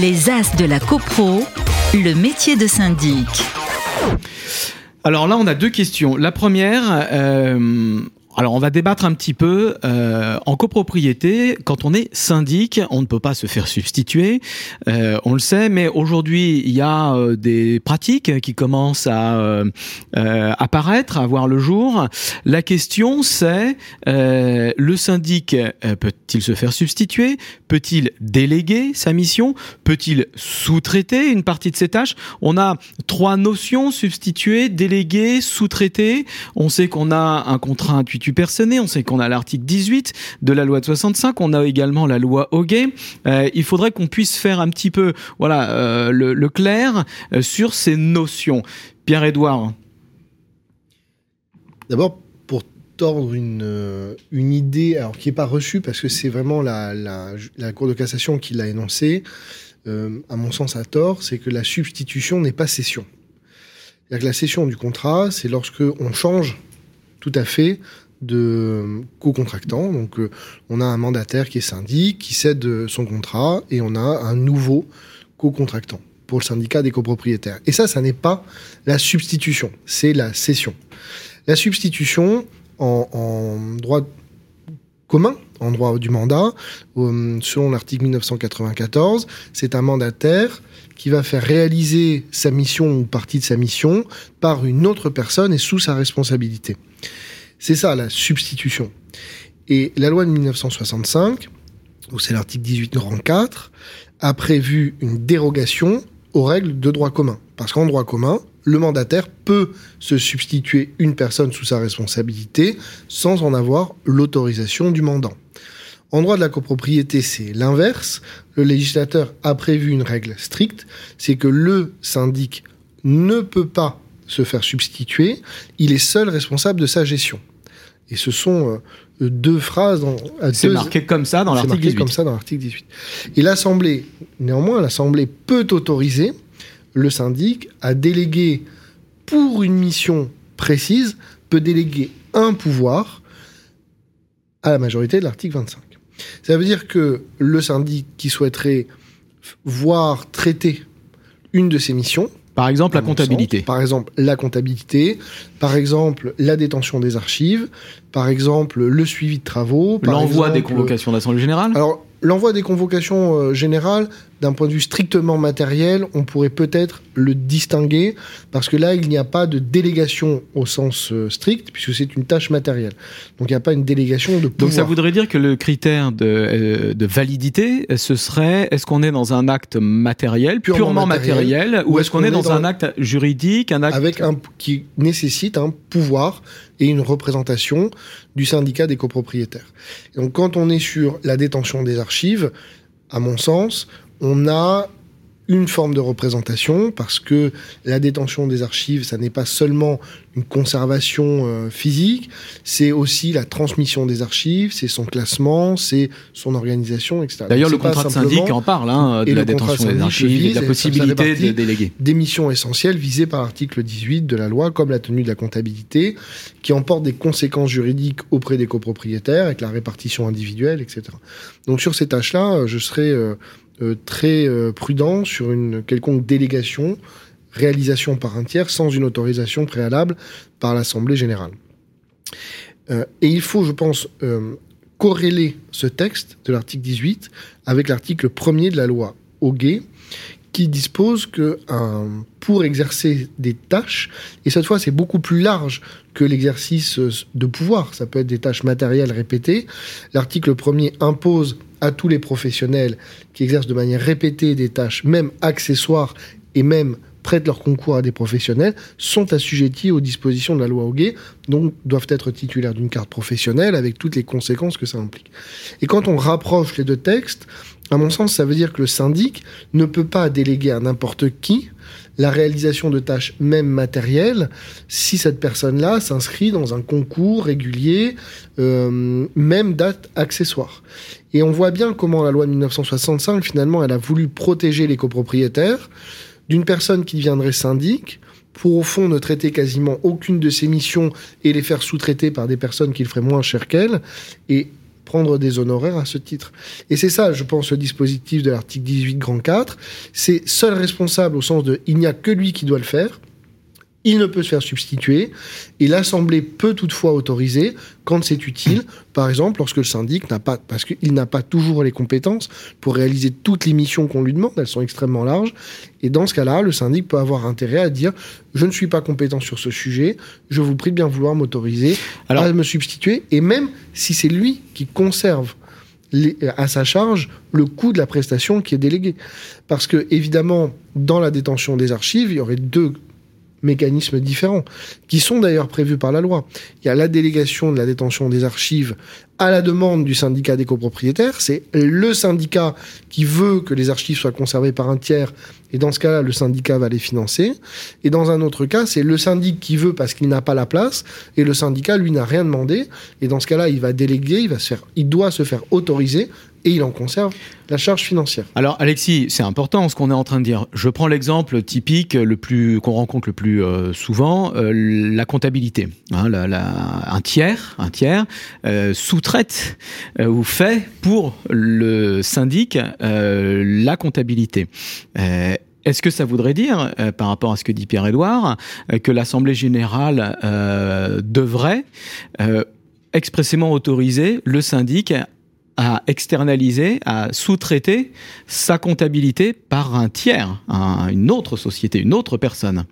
Les As de la CoPro, le métier de syndic. Alors là, on a deux questions. La première, euh, alors on va débattre un petit peu. Euh, en copropriété, quand on est syndic, on ne peut pas se faire substituer, euh, on le sait, mais aujourd'hui il y a euh, des pratiques qui commencent à euh, euh, apparaître, à voir le jour. La question c'est, le syndic peut-il se faire substituer? Peut-il déléguer sa mission? Peut-il sous-traiter une partie de ses tâches? On a trois notions, substituer, déléguer, sous-traiter. On sait qu'on a un contrat intuitif personné. On sait qu'on a l'article 18 de la loi de 65. On a également la loi Hoguet. Euh, il faudrait qu'on puisse faire un petit peu, voilà, euh, le, clair euh, sur ces notions. Pierre-Édouard. D'abord, pour tordre une, une idée, alors qui n'est pas reçue, parce que c'est vraiment la, Cour de cassation qui l'a énoncé, à mon sens à tort, c'est que la substitution n'est pas cession. La cession du contrat, c'est lorsque on change tout à fait de co-contractants. Donc, euh, on a un mandataire qui est syndic, qui cède son contrat, et on a un nouveau co-contractant pour le syndicat des copropriétaires. Et ça, ça n'est pas la substitution, c'est la cession. La substitution, en, droit commun, en droit du mandat, euh, selon l'article 1994, c'est un mandataire qui va faire réaliser sa mission ou partie de sa mission par une autre personne et sous sa responsabilité. C'est ça la substitution. Et la loi de 1965, où c'est l'article 18 rang 4, a prévu une dérogation aux règles de droit commun. Parce qu'en droit commun, le mandataire peut se substituer une personne sous sa responsabilité sans en avoir l'autorisation du mandant. En droit de la copropriété, c'est l'inverse. Le législateur a prévu une règle stricte, c'est que le syndic ne peut pas se faire substituer, il est seul responsable de sa gestion. Et ce sont euh, deux phrases. C'est marqué comme ça dans l'article 18. comme ça dans l'article 18. Et l'Assemblée, néanmoins, l'Assemblée peut autoriser le syndic à déléguer pour une mission précise, peut déléguer un pouvoir à la majorité de l'article 25. Ça veut dire que le syndic qui souhaiterait voir traiter une de ses missions, par exemple, la comptabilité. par exemple, la comptabilité. Par exemple, la détention des archives. Par exemple, le suivi de travaux. L'envoi des convocations d'Assemblée Générale Alors, l'envoi des convocations euh, générales, d'un point de vue strictement matériel, on pourrait peut-être le distinguer, parce que là, il n'y a pas de délégation au sens euh, strict, puisque c'est une tâche matérielle. Donc, il n'y a pas une délégation de pouvoir. Donc, ça voudrait dire que le critère de, euh, de validité, ce serait, est-ce qu'on est dans un acte matériel, purement, matériel, ou est-ce qu'on est dans, un acte juridique, un acte... Avec un, qui nécessite un pouvoir et une représentation du syndicat des copropriétaires. donc quand on est sur la détention des archives, à mon sens, on a une forme de représentation parce que la détention des archives, ça n'est pas seulement une conservation euh, physique, c'est aussi la transmission des archives, c'est son classement, c'est son organisation, etc. D'ailleurs, le contrat de syndic en parle, hein, de la détention des archives et de la possibilité de déléguer. Des missions essentielles visées par l'article 18 de la loi, comme la tenue de la comptabilité, qui emporte des conséquences juridiques auprès des copropriétaires, avec la répartition individuelle, etc. Donc sur ces tâches-là, je serais... Euh, euh, très euh, prudent sur une quelconque délégation, réalisation par un tiers, sans une autorisation préalable par l'Assemblée générale. Euh, et il faut, je pense, corréler ce texte de l'article 18 avec l'article 1er de la loi Hoguet, qui dispose que pour exercer des tâches, et cette fois c'est beaucoup plus large que l'exercice de pouvoir, ça peut être des tâches matérielles répétées, l'article 1er impose à tous les professionnels qui exercent de manière répétée des tâches, même accessoires et même prêtent leur concours à des professionnels, sont assujettis aux dispositions de la loi Hoguet, donc doivent être titulaires d'une carte professionnelle avec toutes les conséquences que ça implique. Et quand on rapproche les deux textes, à mon sens, ça veut dire que le syndic ne peut pas déléguer à n'importe qui la réalisation de tâches même matérielles si cette personne-là s'inscrit dans un concours régulier, euh, même date accessoire. Et on voit bien comment la loi de 1965, finalement, elle a voulu protéger les copropriétaires d'une personne qui deviendrait syndic pour au fond ne traiter quasiment aucune de ses missions et les faire sous-traiter par des personnes qui le feraient moins cher qu'elle. Et prendre des honoraires à ce titre. Et c'est ça, je pense, le dispositif de l'article 18 grand 4. C'est seul responsable au sens de il n'y a que lui qui doit le faire il ne peut se faire substituer et l'Assemblée peut toutefois autoriser quand c'est utile, par exemple lorsque le syndic n'a pas, parce qu'il n'a pas toujours les compétences pour réaliser toutes les missions qu'on lui demande, elles sont extrêmement larges, et dans ce cas-là, le syndic peut avoir intérêt à dire je ne suis pas compétent sur ce sujet, je vous prie de bien vouloir m'autoriser à me substituer, et même si c'est lui qui conserve à sa charge le coût de la prestation qui est déléguée. Parce que, évidemment, dans la détention des archives, il y aurait deux mécanismes différents, qui sont d'ailleurs prévus par la loi. Il y a la délégation de la détention des archives à la demande du syndicat des copropriétaires. C'est le syndicat qui veut que les archives soient conservées par un tiers, et dans ce cas-là, le syndicat va les financer. Et dans un autre cas, c'est le syndic qui veut parce qu'il n'a pas la place, et le syndicat, lui, n'a rien demandé. Et dans ce cas-là, il va déléguer, il, va se faire, il doit se faire autoriser et il en conserve la charge financière. Alors Alexis, c'est important ce qu'on est en train de dire. Je prends l'exemple typique le plus qu'on rencontre le plus euh, souvent, euh, la comptabilité. Hein, un tiers, un tiers euh, sous-traite ou fait pour le syndic la comptabilité. Est-ce que ça voudrait dire, par rapport à ce que dit Pierre-Édouard, que l'Assemblée générale devrait expressément autoriser le syndic à externaliser, à sous-traiter sa comptabilité par un tiers, une autre société, une autre personne?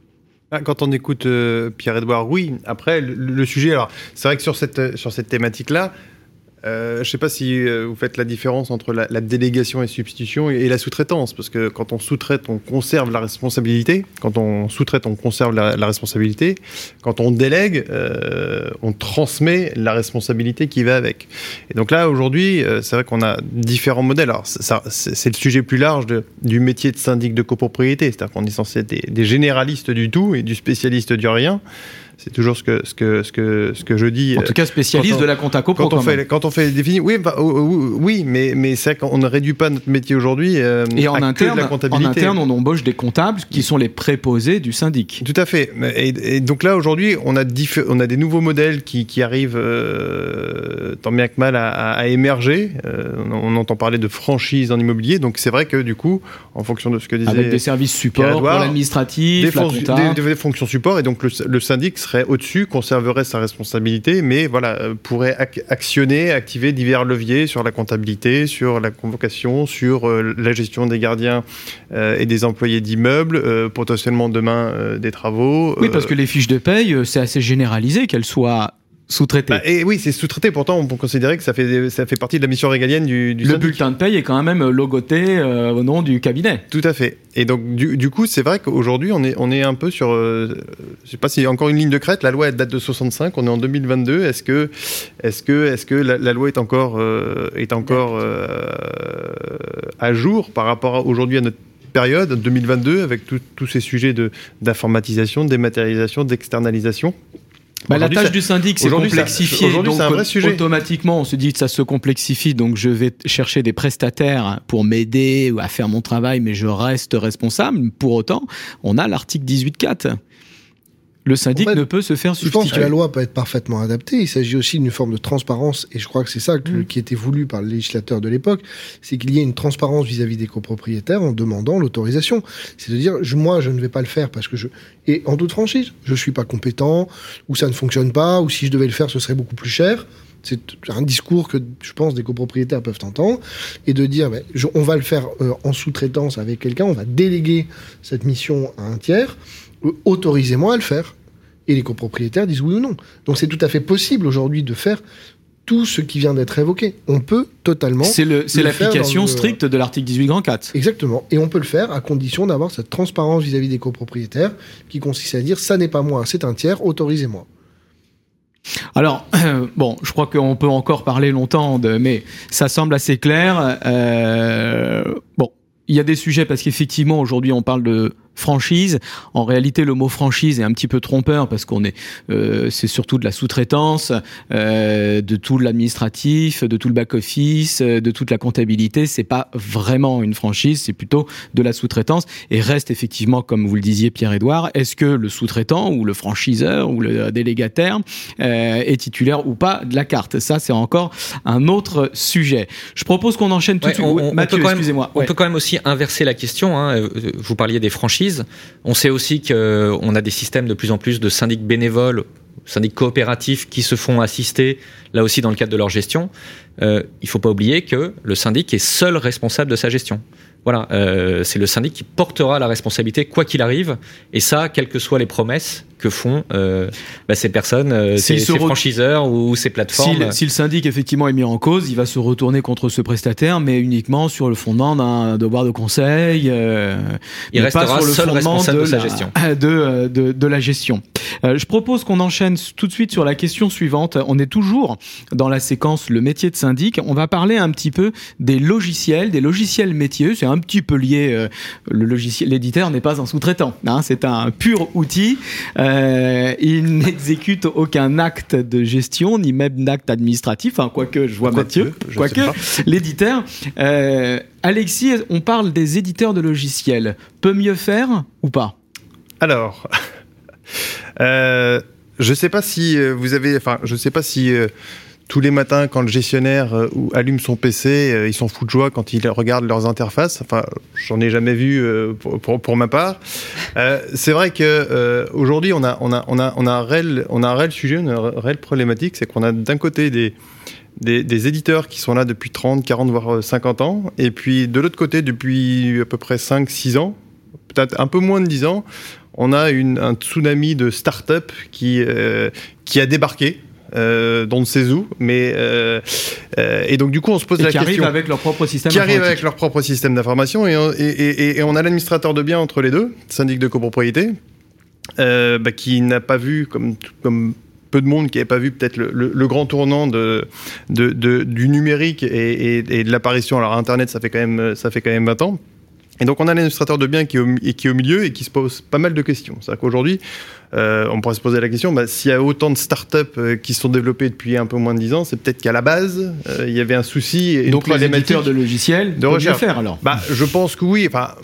Ah, quand on écoute euh, Pierre-Edouard, oui. Après, le, le, sujet, alors, c'est vrai que sur cette, sur cette thématique-là, euh, je ne sais pas si euh, vous faites la différence entre la, délégation et substitution et, la sous-traitance, parce que quand on sous-traite, on conserve la responsabilité. Quand on sous-traite, on conserve la, responsabilité. Quand on délègue, euh, on transmet la responsabilité qui va avec. Et donc là, aujourd'hui, c'est vrai qu'on a différents modèles. Alors, c'est le sujet plus large du métier de syndic de copropriété, c'est-à-dire qu'on est censé être des, des généralistes du tout et du spécialiste du rien. C'est toujours ce que, ce, que, ce, que, ce que je dis. En tout cas, spécialiste de la compta copro. Quand, on fait, quand on fait définir, oui, bah, oui, mais, mais c'est qu'on ne réduit pas notre métier aujourd'hui. Euh, et en interne, la comptabilité. en interne, on embauche des comptables qui sont les préposés du syndic. Tout à fait. Et, donc là, aujourd'hui, on a, on a des nouveaux modèles qui, qui arrivent euh, tant bien que mal à, émerger. Euh, on, entend parler de franchise en immobilier. Donc c'est vrai que du coup, en fonction de ce que disait. Avec des services support l'administratif, des, des, fonctions support. Et donc le, le syndic serait au-dessus, conserverait sa responsabilité, mais voilà, euh, pourrait actionner, activer divers leviers sur la comptabilité, sur la convocation, sur euh, la gestion des gardiens euh, et des employés d'immeubles, potentiellement demain des travaux. Oui, parce que les fiches de paye, c'est assez généralisé qu'elles soient sous-traité. Bah, et oui, c'est sous-traité. Pourtant, on peut considérer que ça fait, ça fait partie de la mission régalienne du, du Le bulletin de paye est quand même logoté euh, au nom du cabinet. Tout à fait. Et donc, du, du coup, c'est vrai qu'aujourd'hui, on est, on est un peu sur. Euh, je sais pas s'il y a encore une ligne de crête. La loi elle date de 65. On est en 2022. Est-ce que, est-ce que, est-ce que la, loi est encore, euh, est encore euh, à jour par rapport aujourd'hui à notre période 2022 avec tous ces sujets de d'informatisation, de dématérialisation, d'externalisation? Bah, la tâche du syndic, c'est complexifié. Donc, un vrai sujet. automatiquement, on se dit que ça se complexifie, donc je vais chercher des prestataires pour m'aider ou à faire mon travail, mais je reste responsable. Pour autant, on a l'article 18.4 le syndic ne peut se faire substituer. Je pense que la loi peut être parfaitement adaptée. Il s'agit aussi d'une forme de transparence, et je crois que c'est ça mm. qui était voulu par le législateur de l'époque, c'est qu'il y ait une transparence vis-à-vis des copropriétaires en demandant l'autorisation. C'est de dire, moi, je ne vais pas le faire parce que je... Et en toute franchise, je suis pas compétent, ou ça ne fonctionne pas, ou si je devais le faire, ce serait beaucoup plus cher. C'est un discours que je pense des copropriétaires peuvent entendre et de dire on va le faire euh, en sous-traitance avec quelqu'un, on va déléguer cette mission à un tiers, euh, autorisez-moi à le faire. Et les copropriétaires disent oui ou non. Donc c'est tout à fait possible aujourd'hui de faire tout ce qui vient d'être évoqué. On peut totalement. C'est l'application stricte de l'article 18 grand 4. Exactement. Et on peut le faire à condition d'avoir cette transparence vis-à-vis des copropriétaires qui consiste à dire ça n'est pas moi, c'est un tiers, autorisez-moi. Alors, bon, je crois qu'on peut encore parler longtemps, de, mais ça semble assez clair. Euh, bon, il y a des sujets parce qu'effectivement, aujourd'hui, on parle de franchise. En réalité, le mot franchise est un petit peu trompeur parce qu'on est, euh, c'est surtout de la sous-traitance, euh, de tout l'administratif, de tout le back-office, euh, de toute la comptabilité. C'est pas vraiment une franchise, c'est plutôt de la sous-traitance et reste effectivement, comme vous le disiez, Pierre-Édouard, est-ce que le sous-traitant ou le franchiseur ou le délégataire euh, est titulaire ou pas de la carte? Ça, c'est encore un autre sujet. Je propose qu'on enchaîne tout de suite. On, Mathieu, excusez-moi. On Ouais. peut quand même aussi inverser la question. Hein. Euh, Vous parliez des franchises. On sait aussi qu'on a des systèmes de plus en plus de syndics bénévoles, syndics coopératifs qui se font assister, là aussi dans le cadre de leur gestion. Euh, il faut pas oublier que le syndic est seul responsable de sa gestion. Voilà, euh, c'est le syndic qui portera la responsabilité quoi qu'il arrive, et ça, quelles que soient les promesses que font euh, bah, ces personnes, euh, ces, ces franchiseurs ou ces Si, plateformes. le- si le syndic effectivement est mis en cause, il va se retourner contre ce prestataire, mais uniquement sur le fondement d'un devoir de conseil. Il mais pas restera sur le seul fondement responsable de sa la- gestion. De, de, de la gestion. Je propose qu'on enchaîne tout de suite sur la question suivante. On est toujours dans la séquence le métier de syndic. On va parler un petit peu des logiciels, des logiciels métiers. C'est un petit peu lié. euh, le logiciel, l'éditeur n'est pas un sous-traitant. Hein, c'est un pur outil. Euh, il n'exécute aucun acte de gestion, ni même d'acte administratif. Enfin, quoique, je vois Mathieu. Quoique, l'éditeur. Euh, Alexis, on parle des éditeurs de logiciels. Peut mieux faire ou pas? Alors, euh, je sais pas si vous avez, enfin, je sais pas si tous les matins, quand le gestionnaire euh, allume son PC, euh, ils sont fous de joie quand ils regardent leurs interfaces. Enfin, j'en ai jamais vu euh, pour, ma part. C'est vrai que aujourd'hui, on a, on a, on a, on a un réel, on a sujet, une réelle problématique, c'est qu'on a d'un côté des des, éditeurs qui sont là depuis 30, 40, voire euh, 50 ans, et puis de l'autre côté, depuis à peu près 5, 6 ans, peut-être un peu moins de 10 ans, on a une, un tsunami de start-up qui, qui a débarqué. Euh, dont on ne sait où, mais euh, euh, et donc du coup on se pose Et la qui question arrivent avec leur propre système qui arrivent avec leur propre système d'information et, on- et, et- et on a l'administrateur de biens entre les deux, syndic de copropriété, euh, bah, qui n'a pas vu comme, comme peu de monde qui n'avait pas vu peut-être le, le- le grand tournant de, de- de- du numérique et, et- et de l'apparition. Alors Internet, ça fait quand même ça fait quand même 20 ans. Et donc on a l'administrateur de biens qui est, au, et qui est au milieu et qui se pose pas mal de questions. C'est-à-dire qu'aujourd'hui, euh, on pourrait se poser la question, bah, s'il y a autant de startups euh, qui se sont développées depuis un peu moins de 10 ans, c'est peut-être qu'à la base, euh, il y avait un souci et Donc les éditeurs de logiciels de peuvent recherche. faire alors. bah, je pense que oui. Enfin,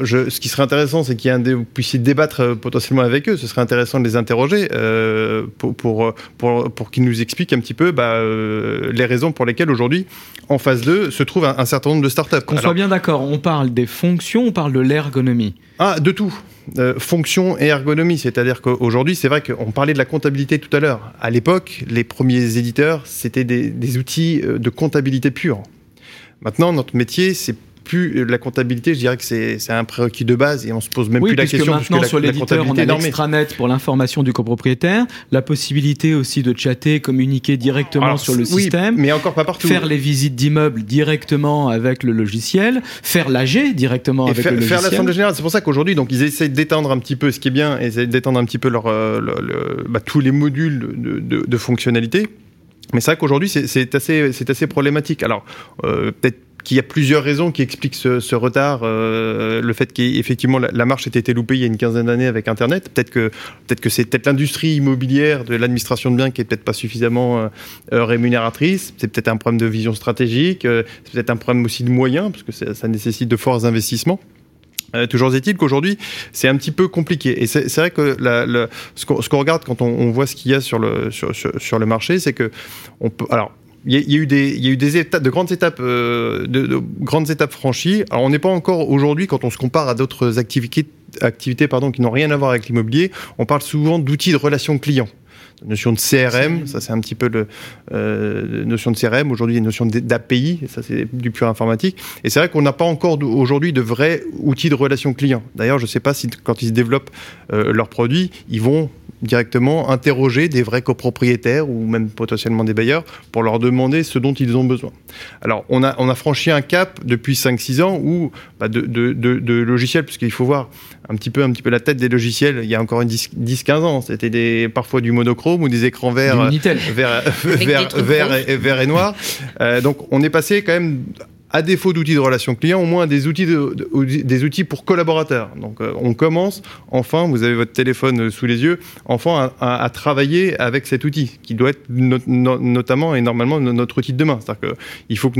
je, ce qui serait intéressant, c'est qu'il y ait un dé- vous puissiez débattre euh, potentiellement avec eux. Ce serait intéressant de les interroger euh, pour, pour, pour, pour qu'ils nous expliquent un petit peu bah, euh, les raisons pour lesquelles aujourd'hui, en phase 2, se trouve un, un certain nombre de startups. Qu'on soit bien d'accord, on parle des fonctions, on parle de l'ergonomie. Ah, de tout. Euh, fonction et ergonomie, c'est-à-dire qu'aujourd'hui, c'est vrai qu'on parlait de la comptabilité tout à l'heure. À l'époque, les premiers éditeurs, c'était des, des outils de comptabilité pure. Maintenant, notre métier, c'est plus la comptabilité, je dirais que c'est un prérequis de base et on se pose même oui, plus la question maintenant puisque sur la, la l'éditeur, on a l'extranet pour l'information du copropriétaire, la possibilité aussi de chatter, communiquer directement Alors, sur le oui, système. mais encore pas partout. Faire les visites d'immeubles directement avec le logiciel, faire l'AG directement et avec faire, le faire logiciel. l'assemblée générale, c'est pour ça qu'aujourd'hui, donc ils essaient d'étendre un petit peu ce qui est bien, ils essaient d'étendre un petit peu leur, euh, bah, tous les modules de, de, de fonctionnalité. Mais c'est vrai qu'aujourd'hui, c'est- assez, assez problématique. Alors, euh, peut-être qu'il y a plusieurs raisons qui expliquent ce, retard, euh, le fait qu'effectivement la, marche ait été loupée il y a une quinzaine d'années avec Internet. Peut-être que peut-être que c'est peut-être l'industrie immobilière de l'administration de biens qui est peut-être pas suffisamment euh, euh, rémunératrice. C'est peut-être un problème de vision stratégique. c'est peut-être un problème aussi de moyens parce que ça, nécessite de forts investissements. Toujours est-il qu'aujourd'hui, c'est un petit peu compliqué. Et c'est vrai que ce qu'on regarde quand on, voit ce qu'il y a sur le, sur, le marché, c'est que on peut. Alors, y, il y a eu des, il y a eu des étapes, de grandes étapes, euh, de, de grandes étapes franchies. Alors, on n'est pas encore aujourd'hui, quand on se compare à d'autres activités, activités pardon, qui n'ont rien à voir avec l'immobilier, on parle souvent d'outils de relation client. La notion de CRM, ça c'est un petit peu le euh, notion de CRM. Aujourd'hui, il y a une notion d'API, ça c'est du pur informatique. Et c'est vrai qu'on n'a pas encore aujourd'hui de vrais outils de relation client. D'ailleurs, je ne sais pas si quand ils développent euh, leurs produits, ils vont directement interroger des vrais copropriétaires ou même potentiellement des bailleurs pour leur demander ce dont ils ont besoin. Alors, on a, on a franchi un cap depuis 5-6 ans où, bah, de, de, de, de logiciels, puisqu'il faut voir un petit peu, un petit peu la tête des logiciels, il y a encore une 10-15 ans, c'était des, parfois du monochrome ou des écrans verts vert, vert, vert, et, vert et noir. Euh, donc on est passé quand même à défaut d'outils de relation client, au moins des outils, de, de- des outils pour collaborateurs. Donc euh, on commence, enfin, vous avez votre téléphone euh, sous les yeux, enfin à, travailler avec cet outil, qui doit être no- no- notamment et normalement no- notre outil de demain. C'est-à-dire qu'il faut que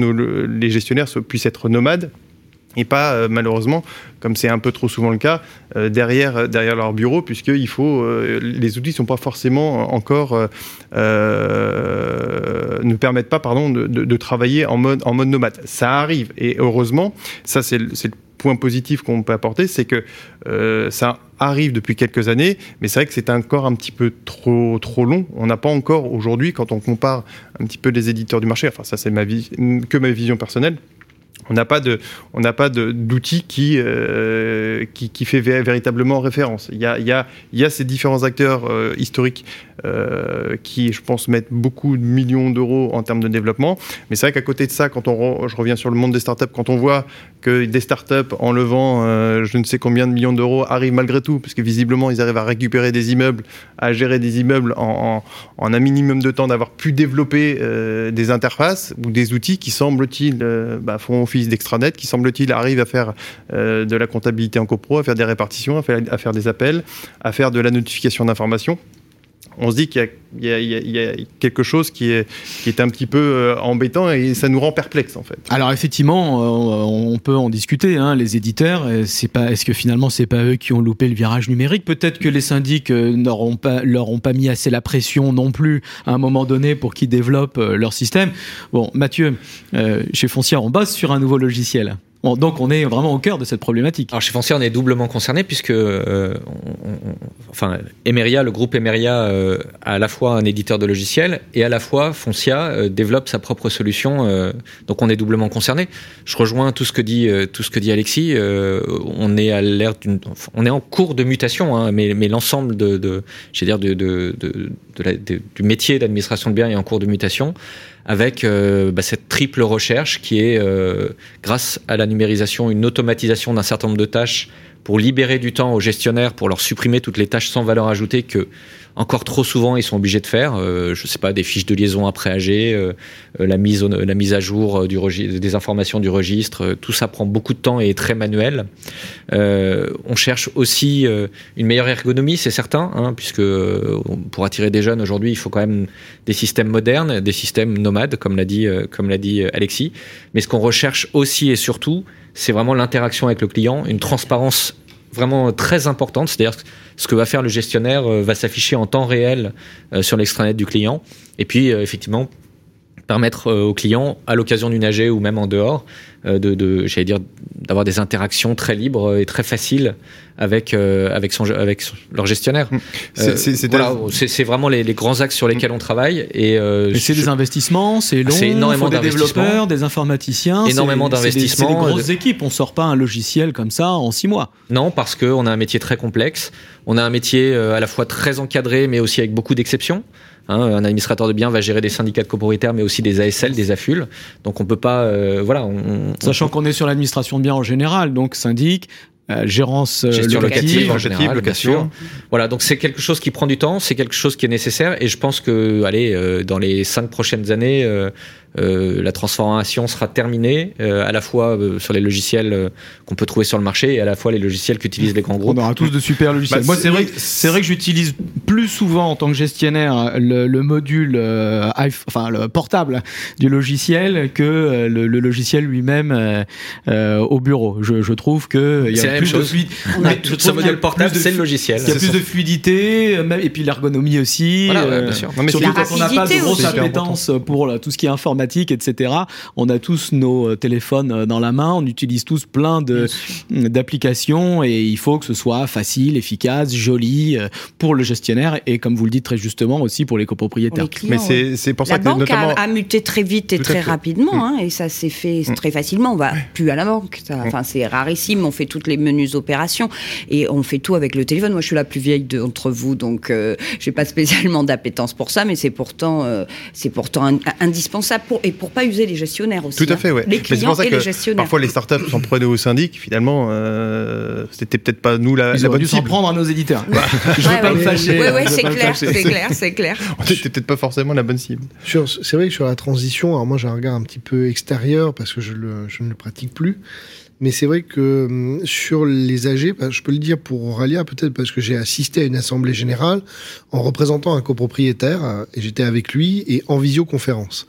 les gestionnaires puissent être nomades et pas euh, malheureusement, comme c'est un peu trop souvent le cas, euh, derrière, euh, derrière leur bureau, puisque il faut, les outils ne sont pas forcément encore, ne permettent pas pardon, de, travailler en mode, en mode nomade. Ça arrive, et heureusement, ça c'est le, point positif qu'on peut apporter, c'est que ça arrive depuis quelques années, mais c'est vrai que c'est encore un petit peu trop, trop long. On n'a pas encore aujourd'hui, quand on compare un petit peu les éditeurs du marché, enfin ça c'est ma que ma vision personnelle, on n'a pas de, on n'a pas d'outil qui, euh, qui, qui fait vé- véritablement référence. Il y a, il y a, il y a ces différents acteurs euh, historiques euh, qui, je pense, mettent beaucoup de millions d'euros en termes de développement. Mais c'est vrai qu'à côté de ça, quand on, je reviens sur le monde des startups, quand on voit que des startups, en levant euh, je ne sais combien de millions d'euros, arrivent malgré tout, parce que visiblement, ils arrivent à récupérer des immeubles, à gérer des immeubles en, un minimum de temps, d'avoir pu développer euh, des interfaces ou des outils qui, semble-t-il, euh, bah, font office d'extranet, qui, semble-t-il, arrivent à faire de la comptabilité en copro, à faire des répartitions, à faire des appels, à faire de la notification d'informations on se dit qu'il y a- quelque chose qui est, qui est un petit peu euh, embêtant et ça nous rend perplexe en fait. Alors effectivement, euh, on peut en discuter. hein, les éditeurs, c'est pas. Est-ce que finalement c'est pas eux qui ont loupé le virage numérique? Peut-être que les syndics euh, n'auront pas leur ont pas mis assez la pression non plus à un moment donné pour qu'ils développent leur système. Bon, Mathieu, chez Foncière, on bosse sur un nouveau logiciel. Donc on est vraiment au cœur de cette problématique. Alors chez Foncière, on est doublement concerné puisque, euh, on- on- enfin, Emeria, le groupe Emeria, euh, a à la fois un éditeur de logiciels et à la fois Foncia euh, développe sa propre solution. euh, donc on est doublement concerné. Je rejoins tout ce que dit euh, tout ce que dit Alexis. on est à l'ère d'une, on est en cours de mutation, hein, mais, mais l'ensemble de, de, dire, de, de, de, la- du métier d'administration de biens est en cours de mutation avec euh, bah, cette triple recherche qui est, euh, grâce à la numérisation, une automatisation d'un certain nombre de tâches pour libérer du temps aux gestionnaires, pour leur supprimer toutes les tâches sans valeur ajoutée que encore trop souvent ils sont obligés de faire. Euh, je sais pas, des fiches de liaison après AG, euh, euh, la mise la mise à jour euh, du des informations du registre, euh, tout ça prend beaucoup de temps et est très manuel. On cherche aussi une meilleure ergonomie, c'est certain, hein, puisque pour attirer des jeunes aujourd'hui, il faut quand même des systèmes modernes, des systèmes nomades, comme l'a dit, comme l'a dit Alexis. Mais ce qu'on recherche aussi et surtout, c'est vraiment l'interaction avec le client, une transparence vraiment très importante, c'est-à-dire ce que va faire le gestionnaire euh, va s'afficher en temps réel euh, sur l'extranet du client, et puis euh, effectivement permettre euh, aux clients, à l'occasion d'une AG ou même en dehors, euh, de, de j'allais dire, d'avoir des interactions très libres et très faciles avec euh, avec son avec son- leur gestionnaire. C'est- Euh, c'est- c'est voilà, un- vraiment les, les grands axes sur lesquels on travaille et, euh, c'est je- des investissements, c'est long, C'est énormément des d'investissements. développeurs, des informaticiens, Énormément c'est- c'est des- d'investissements. Des grosses équipes. On sort pas un logiciel comme ça en six mois. Non, parce qu'on a un métier très complexe. On a un métier euh, à la fois très encadré, mais aussi avec beaucoup d'exceptions. Hein, un administrateur de biens va gérer des syndicats de copropriétaires, mais aussi des ASL, des AFUL. Donc on peut pas, euh, voilà, on, on- Sachant qu'on est sur l'administration de biens en général, donc syndic, euh, gérance euh, gestion locative, locative. en locative, général, location. Voilà, donc c'est quelque chose qui prend du temps, c'est quelque chose qui est nécessaire, et je pense que, allez, euh, dans les cinq prochaines années, euh, la transformation sera terminée, euh, à la fois euh, sur les logiciels euh, qu'on peut trouver sur le marché, et à la fois les logiciels qu'utilisent les grands On groupes. aura tous de super logiciels. Bah, Moi, c'est- vrai, que- c'est vrai que j'utilise plus souvent en tant que gestionnaire le, le module, euh, enfin le portable du logiciel que euh, le, le logiciel lui-même euh, euh, au bureau. Je, je trouve que il y C'est a la plus même de chose. fluid- On a tout ce modèle portable, plus de c'est le logiciel. Il y a plus de fluidité, euh, même- et puis l'ergonomie aussi. Voilà, ouais, euh, bien sûr. Non, mais Surtout quand on n'a pas de rapidité grosse aussi. appétence pour là, tout ce qui est informatique, etc. On a tous nos euh, téléphones euh, dans la main, on utilise tous plein de d'applications et il faut que ce soit facile, efficace, joli euh, pour le gestionnaire et comme vous le dites très justement aussi pour les Pour copropriétaires. les clients, Mais ouais. c'est c'est pour ça La que banque notamment. a, a muté très vite et Tout très rapidement, hein, et ça s'est fait très facilement. On va plus à la banque. ça- Enfin, c'est rarissime. On fait toutes les menus opérations et on fait tout avec le téléphone. Moi, je suis la plus vieille d'entre vous, donc euh, j'ai pas spécialement d'appétence pour ça, mais c'est pourtant, euh, c'est pourtant in- indispensable. pour, et pour pas user les gestionnaires aussi. Tout à hein. fait, ouais. Les Mais c'est clients pour ça et que les gestionnaires. Parfois, les startups s'en prenaient au syndic. Finalement, euh, c'était peut-être pas nous la, Ils la bonne dû s'en prendre à nos éditeurs. Je Ouais, veux pas ouais. me fâcher. Ouais, hein, ouais, je veux c'est pas me clair, fâcher. c'est clair, c'est clair. On était peut-être pas forcément la bonne cible. C'est vrai que sur la transition, alors moi j'ai un regard un petit peu extérieur parce que je, le- je ne le pratique plus. Mais c'est vrai que hum, sur les AG, bah, je peux le dire pour Auralia, peut-être parce que j'ai assisté à une assemblée générale en représentant un copropriétaire, euh, et j'étais avec lui, et en visioconférence.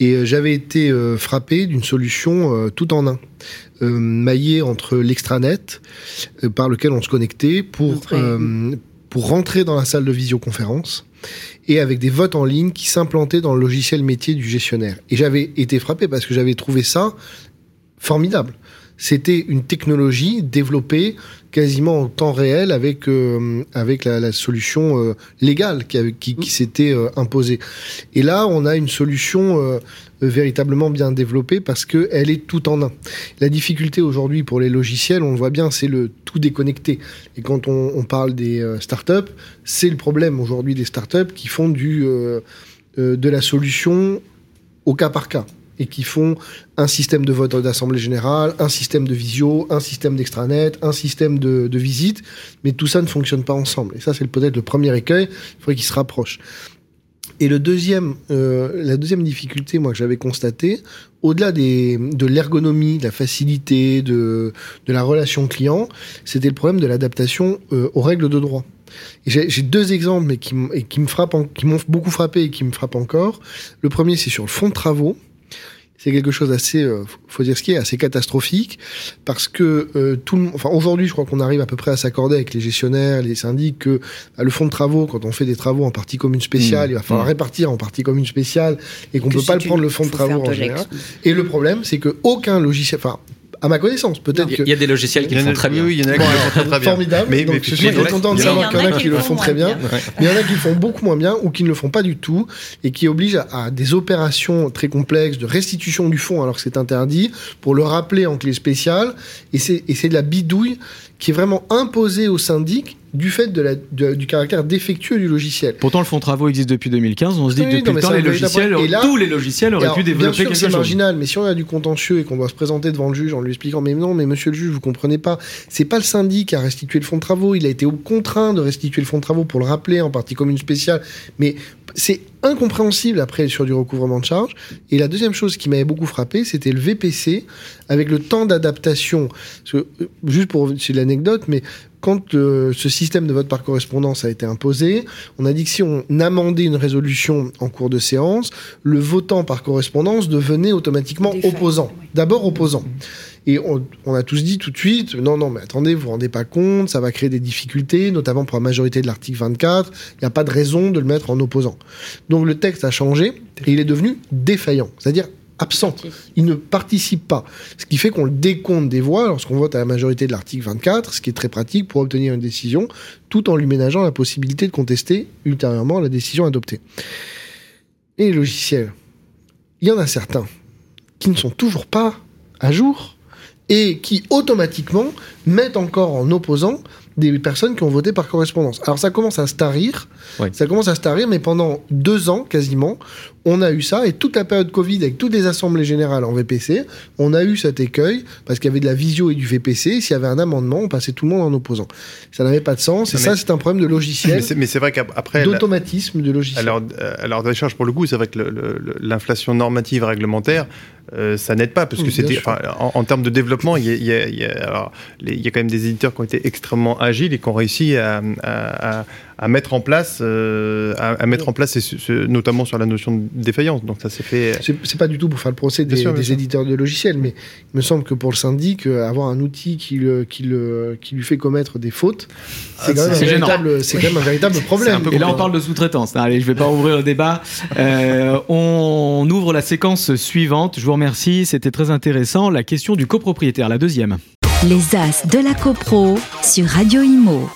Et euh, j'avais été euh, frappé d'une solution euh, tout en un, euh, maillée entre l'extranet, par lequel on se connectait, pour, pour rentrer dans la salle de visioconférence, et avec des votes en ligne qui s'implantaient dans le logiciel métier du gestionnaire. Et j'avais été frappé parce que j'avais trouvé ça formidable. C'était une technologie développée quasiment en temps réel avec euh, avec la, solution euh, légale qui, s'était euh, imposée. Et là, on a une solution véritablement bien développée parce que elle est tout en un. La difficulté aujourd'hui pour les logiciels, on le voit bien, c'est le tout déconnecté. Et quand on, on parle des startups, c'est le problème aujourd'hui des startups qui font du de la solution au cas par cas et qui font un système de vote d'assemblée générale, un système de visio, un système d'extranet, un système de, de visite, mais tout ça ne fonctionne pas ensemble. Et ça, c'est peut-être le premier écueil, il faudrait qu'ils se rapprochent. Et le deuxième, euh, la deuxième difficulté, moi, que j'avais constaté, au-delà de l'ergonomie, de la facilité, de, la relation client, c'était le problème de l'adaptation euh, aux règles de droit. J'ai deux exemples, mais qui, qui m'ont beaucoup frappé et qui me frappent encore. Le premier, c'est sur le fonds de travaux. C'est quelque chose d'assez, euh, faut dire ce qui est, assez catastrophique, parce que euh, tout le, enfin aujourd'hui, je crois qu'on arrive à peu près à s'accorder avec les gestionnaires, les syndics, que bah, le fonds de travaux, quand on fait des travaux en partie commune spéciale, Mmh. il va falloir Mmh. répartir en partie commune spéciale, et qu'on peut si pas le prendre le fonds de travaux en général. Et le problème, c'est que aucun logiciel, enfin, à ma connaissance, peut-être Il y que a- il y a des logiciels qui le font très bien. oui, il y en a qui le font très, bien. formidable. Mais- donc je suis content de il y en a- savoir qu'il y en a qui le font très bien. Mais il y en a qui le font beaucoup moins bien ou qui ne le font pas du tout et qui obligent à, des opérations très complexes de restitution du fonds alors que c'est interdit pour le rappeler en clé spéciale. Et c'est et c'est de la bidouille qui est vraiment imposée au syndic du fait de la, de- du caractère défectueux du logiciel. Pourtant, le fonds de travaux existe depuis 2015. On se dit Oui, que depuis non, le temps, les logiciels, et là- tous les logiciels auraient alors, pu bien développer sûr, quelque c'est chose. marginal, mais si on a du contentieux et qu'on doit se présenter devant le juge en lui expliquant, mais non, mais monsieur le juge, vous comprenez pas, c'est pas le syndic qui a restitué le fonds de travaux, il a été contraint de restituer le fonds de travaux pour le rappeler en partie commune spéciale, mais c'est incompréhensible après sur du recouvrement de charges. Et la deuxième chose qui m'avait beaucoup frappé, c'était le VPC avec le temps d'adaptation. Euh, Juste pour c'est l'anecdote, mais quand euh, ce système de vote par correspondance a été imposé, on a dit que si on amendait une résolution en cours de séance, le votant par correspondance devenait automatiquement opposant. oui. D'abord opposant. Et on, on a tous dit tout de suite, non, non, mais attendez, vous vous rendez pas compte, ça va créer des difficultés, notamment pour la majorité de l'article 24. Il n'y a pas de raison de le mettre en opposant. Donc le texte a changé et il est devenu défaillant, c'est-à-dire absent. Il ne participe pas. Ce qui fait qu'on le décompte des voix lorsqu'on vote à la majorité de l'article 24, ce qui est très pratique pour obtenir une décision, tout en lui ménageant la possibilité de contester ultérieurement la décision adoptée. Et les logiciels, il y en a certains qui ne sont toujours pas à jour et qui automatiquement mettent encore en opposant des personnes qui ont voté par correspondance. Alors ça commence à se tarir, Ouais. ça commence à se tarir, mais pendant deux ans quasiment, on a eu ça, et toute la période Covid, avec toutes les assemblées générales en VPC, on a eu cet écueil, parce qu'il y avait de la visio et du VPC, s'il y avait un amendement, on passait tout le monde en opposant. Ça n'avait pas de sens, et ça c'est un problème de logiciel, mais c'est vrai qu'après, d'automatisme de logiciel. Alors, euh, alors de charge pour le coup, c'est vrai que l'inflation normative réglementaire, euh, ça n'aide pas parce que Oui, c'était, en, en termes de développement, il y a, y y y quand même des éditeurs qui ont été extrêmement agiles et qui ont réussi à, à- à- à mettre en place, euh, à, à mettre en place, et notamment sur la notion de défaillance. Donc ça s'est fait. C'est pas du tout pour faire le procès Bien des, sûr, bien des sûr. éditeurs de logiciels, mais il me semble que pour le syndic, euh, avoir un outil qui, le, qui, le, qui lui fait commettre des fautes, c'est quand, même un c'est gênant. véritable- c'est quand même un véritable problème. Et là, on parle de sous-traitance. Allez, je vais pas ouvrir le débat. Euh, on ouvre la séquence suivante. Je vous remercie. C'était très intéressant. La question du copropriétaire, la deuxième. Les As de la CoPro sur Radio Imo.